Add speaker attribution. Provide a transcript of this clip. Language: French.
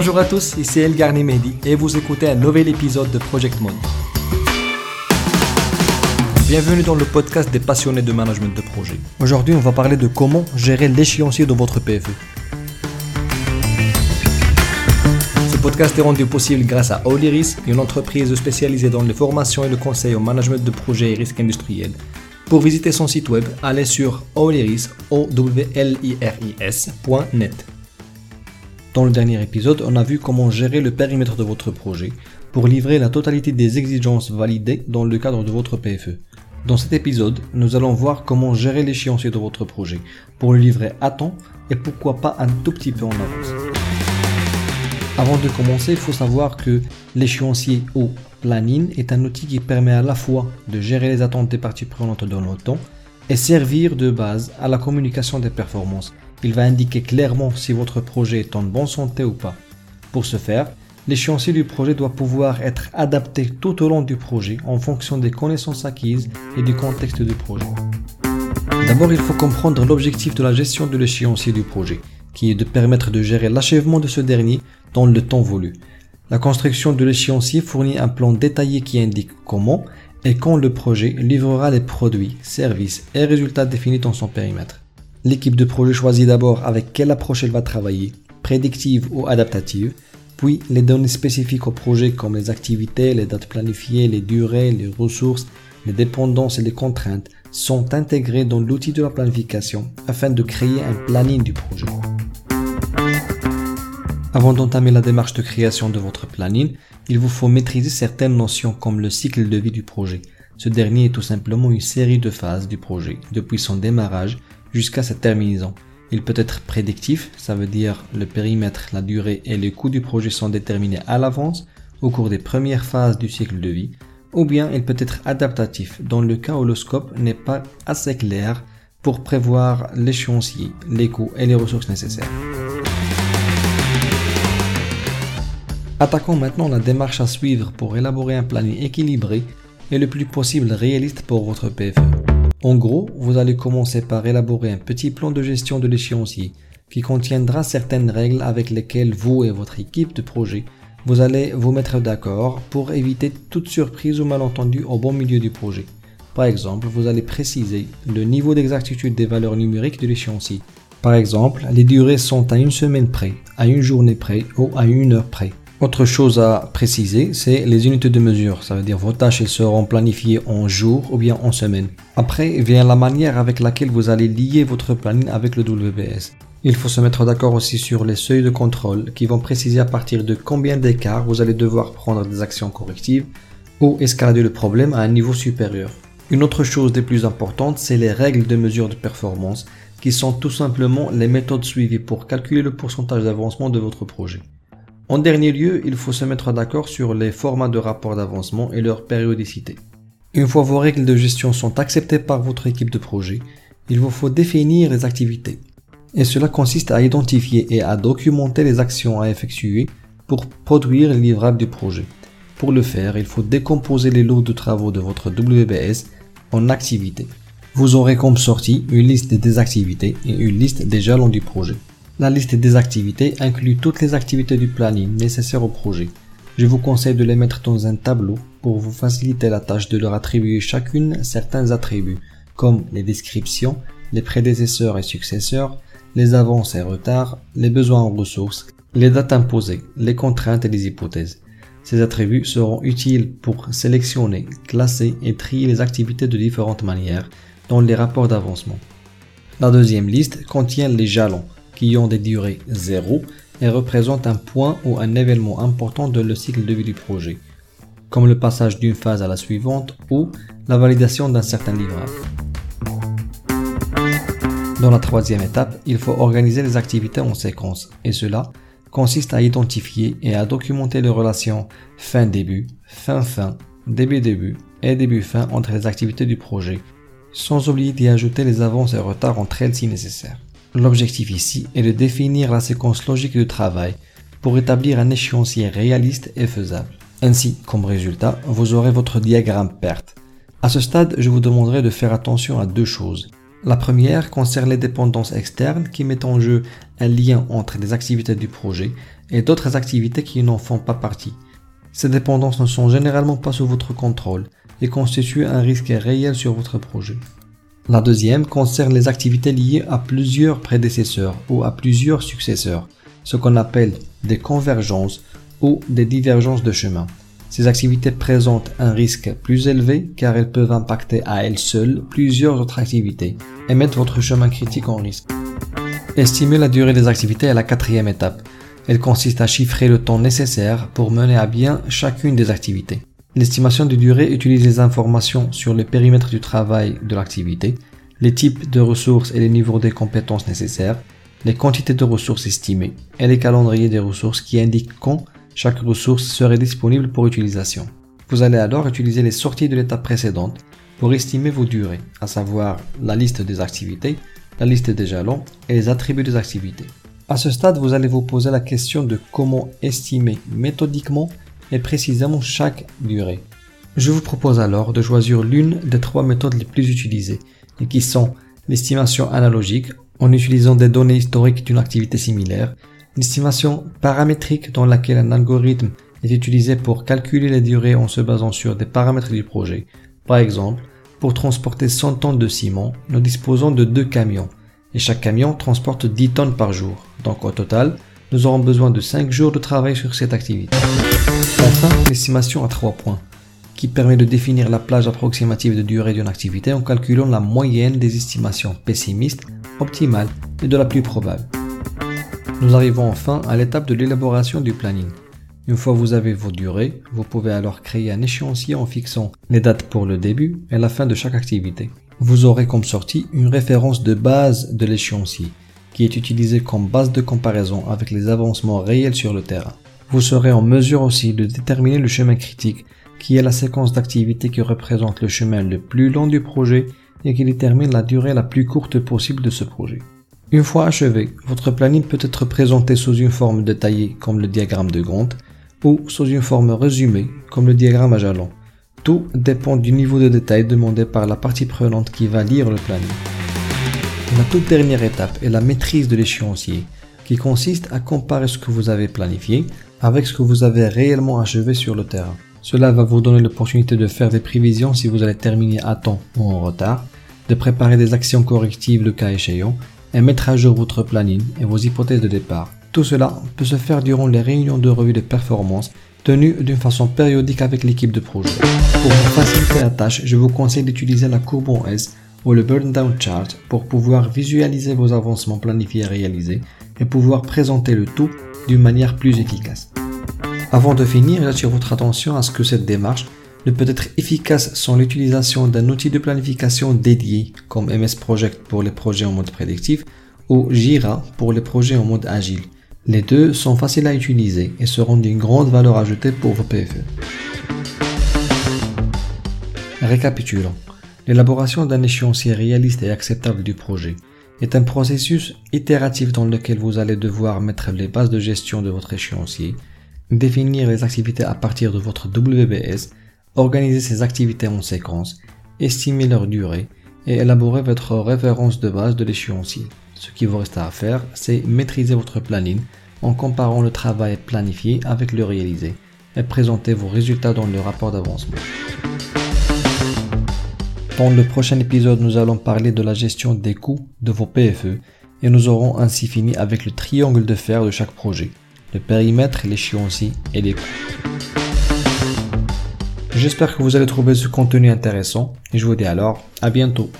Speaker 1: Bonjour à tous, ici El Mehdi et vous écoutez un nouvel épisode de Project Mode. Bienvenue dans le podcast des passionnés de management de projet. Aujourd'hui, on va parler de comment gérer l'échéancier de votre PFE. Ce podcast est rendu possible grâce à Oliris, une entreprise spécialisée dans les formations et le conseil au management de projets et risques industriels. Pour visiter son site web, allez sur oliris.net. Dans le dernier épisode, on a vu comment gérer le périmètre de votre projet pour livrer la totalité des exigences validées dans le cadre de votre PFE. Dans cet épisode, nous allons voir comment gérer l'échéancier de votre projet pour le livrer à temps et pourquoi pas un tout petit peu en avance. Avant de commencer, il faut savoir que l'échéancier ou planning est un outil qui permet à la fois de gérer les attentes des parties prenantes dans le temps et servir de base à la communication des performances. Il va indiquer clairement si votre projet est en bonne santé ou pas. Pour ce faire, l'échéancier du projet doit pouvoir être adapté tout au long du projet en fonction des connaissances acquises et du contexte du projet. D'abord, il faut comprendre l'objectif de la gestion de l'échéancier du projet, qui est de permettre de gérer l'achèvement de ce dernier dans le temps voulu. La construction de l'échéancier fournit un plan détaillé qui indique comment et quand le projet livrera les produits, services et résultats définis dans son périmètre. L'équipe de projet choisit d'abord avec quelle approche elle va travailler, prédictive ou adaptative, puis les données spécifiques au projet comme les activités, les dates planifiées, les durées, les ressources, les dépendances et les contraintes sont intégrées dans l'outil de la planification afin de créer un planning du projet. Avant d'entamer la démarche de création de votre planning, il vous faut maîtriser certaines notions comme le cycle de vie du projet. Ce dernier est tout simplement une série de phases du projet, depuis son démarrage jusqu'à sa terminaison. Il peut être prédictif, ça veut dire le périmètre, la durée et les coûts du projet sont déterminés à l'avance au cours des premières phases du cycle de vie, ou bien il peut être adaptatif dans le cas où le scope n'est pas assez clair pour prévoir l'échéancier, les coûts et les ressources nécessaires. Attaquons maintenant la démarche à suivre pour élaborer un planning équilibré et le plus possible réaliste pour votre PFE. En gros, vous allez commencer par élaborer un petit plan de gestion de l'échéancier qui contiendra certaines règles avec lesquelles vous et votre équipe de projet vous allez vous mettre d'accord pour éviter toute surprise ou malentendu au bon milieu du projet. Par exemple, vous allez préciser le niveau d'exactitude des valeurs numériques de l'échéancier. Par exemple, les durées sont à une semaine près, à une journée près ou à une heure près. Autre chose à préciser, c'est les unités de mesure. Ça veut dire vos tâches seront planifiées en jours ou bien en semaines. Après vient la manière avec laquelle vous allez lier votre planning avec le WBS. Il faut se mettre d'accord aussi sur les seuils de contrôle qui vont préciser à partir de combien d'écart vous allez devoir prendre des actions correctives ou escalader le problème à un niveau supérieur. Une autre chose des plus importantes, c'est les règles de mesure de performance qui sont tout simplement les méthodes suivies pour calculer le pourcentage d'avancement de votre projet. En dernier lieu, il faut se mettre d'accord sur les formats de rapport d'avancement et leur périodicité. Une fois vos règles de gestion sont acceptées par votre équipe de projet, il vous faut définir les activités. Et cela consiste à identifier et à documenter les actions à effectuer pour produire les livrables du projet. Pour le faire, il faut décomposer les lots de travaux de votre WBS en activités. Vous aurez comme sortie une liste des activités et une liste des jalons du projet. La liste des activités inclut toutes les activités du planning nécessaires au projet. Je vous conseille de les mettre dans un tableau pour vous faciliter la tâche de leur attribuer chacune certains attributs, comme les descriptions, les prédécesseurs et successeurs, les avances et retards, les besoins en ressources, les dates imposées, les contraintes et les hypothèses. Ces attributs seront utiles pour sélectionner, classer et trier les activités de différentes manières dans les rapports d'avancement. La deuxième liste contient les jalons, qui ont des durées zéro et représentent un point ou un événement important de le cycle de vie du projet, comme le passage d'une phase à la suivante ou la validation d'un certain livrable. Dans la troisième étape, il faut organiser les activités en séquence, et cela consiste à identifier et à documenter les relations fin-début, fin-fin, début-début et début-fin entre les activités du projet, sans oublier d'y ajouter les avances et retards entre elles si nécessaire. L'objectif ici est de définir la séquence logique de travail pour établir un échéancier réaliste et faisable. Ainsi, comme résultat, vous aurez votre diagramme perte. À ce stade, je vous demanderai de faire attention à deux choses. La première concerne les dépendances externes qui mettent en jeu un lien entre les activités du projet et d'autres activités qui n'en font pas partie. Ces dépendances ne sont généralement pas sous votre contrôle et constituent un risque réel sur votre projet. La deuxième concerne les activités liées à plusieurs prédécesseurs ou à plusieurs successeurs, ce qu'on appelle des convergences ou des divergences de chemin. Ces activités présentent un risque plus élevé car elles peuvent impacter à elles seules plusieurs autres activités et mettre votre chemin critique en risque. Estimer la durée des activités est la quatrième étape. Elle consiste à chiffrer le temps nécessaire pour mener à bien chacune des activités. L'estimation de durée utilise les informations sur le périmètre du travail de l'activité, les types de ressources et les niveaux des compétences nécessaires, les quantités de ressources estimées et les calendriers des ressources qui indiquent quand chaque ressource serait disponible pour utilisation. Vous allez alors utiliser les sorties de l'étape précédente pour estimer vos durées, à savoir la liste des activités, la liste des jalons et les attributs des activités. À ce stade, vous allez vous poser la question de comment estimer méthodiquement et précisément chaque durée. Je vous propose alors de choisir l'une des trois méthodes les plus utilisées, et qui sont l'estimation analogique en utilisant des données historiques d'une activité similaire, L'estimation paramétrique dans laquelle un algorithme est utilisé pour calculer les durées en se basant sur des paramètres du projet. Par exemple, pour transporter 100 tonnes de ciment, nous disposons de deux camions et chaque camion transporte 10 tonnes par jour. Donc au total, nous aurons besoin de 5 jours de travail sur cette activité. Enfin, l'estimation à 3 points, qui permet de définir la plage approximative de durée d'une activité en calculant la moyenne des estimations pessimistes, optimales et de la plus probable. Nous arrivons enfin à l'étape de l'élaboration du planning. Une fois vous avez vos durées, vous pouvez alors créer un échéancier en fixant les dates pour le début et la fin de chaque activité. Vous aurez comme sortie une référence de base de l'échéancier, qui est utilisée comme base de comparaison avec les avancements réels sur le terrain. Vous serez en mesure aussi de déterminer le chemin critique, qui est la séquence d'activités qui représente le chemin le plus long du projet et qui détermine la durée la plus courte possible de ce projet. Une fois achevé, votre planning peut être présenté sous une forme détaillée comme le diagramme de Gantt ou sous une forme résumée comme le diagramme à jalons. Tout dépend du niveau de détail demandé par la partie prenante qui va lire le planning. La toute dernière étape est la maîtrise de l'échéancier, qui consiste à comparer ce que vous avez planifié avec ce que vous avez réellement achevé sur le terrain. Cela va vous donner l'opportunité de faire des prévisions si vous allez terminer à temps ou en retard, de préparer des actions correctives le cas échéant et mettre à jour votre planning et vos hypothèses de départ. Tout cela peut se faire durant les réunions de revue de performance tenues d'une façon périodique avec l'équipe de projet. Pour vous faciliter la tâche, je vous conseille d'utiliser la courbe en S ou le burn down chart pour pouvoir visualiser vos avancements planifiés et réalisés et pouvoir présenter le tout d'une manière plus efficace. Avant de finir, j'attire votre attention à ce que cette démarche ne peut être efficace sans l'utilisation d'un outil de planification dédié comme MS Project pour les projets en mode prédictif ou Jira pour les projets en mode agile. Les deux sont faciles à utiliser et seront d'une grande valeur ajoutée pour vos PFE. Récapitulons. L'élaboration d'un échéancier réaliste et acceptable du projet est un processus itératif dans lequel vous allez devoir mettre les bases de gestion de votre échéancier, définir les activités à partir de votre WBS organiser ces activités en séquence, estimer leur durée et élaborer votre référence de base de l'échéancier. Ce qui vous reste à faire, c'est maîtriser votre planning en comparant le travail planifié avec le réalisé et présenter vos résultats dans le rapport d'avancement. Dans le prochain épisode, nous allons parler de la gestion des coûts de vos PFE et nous aurons ainsi fini avec le triangle de fer de chaque projet, le périmètre, l'échéancier et les coûts. J'espère que vous allez trouver ce contenu intéressant et je vous dis alors à bientôt.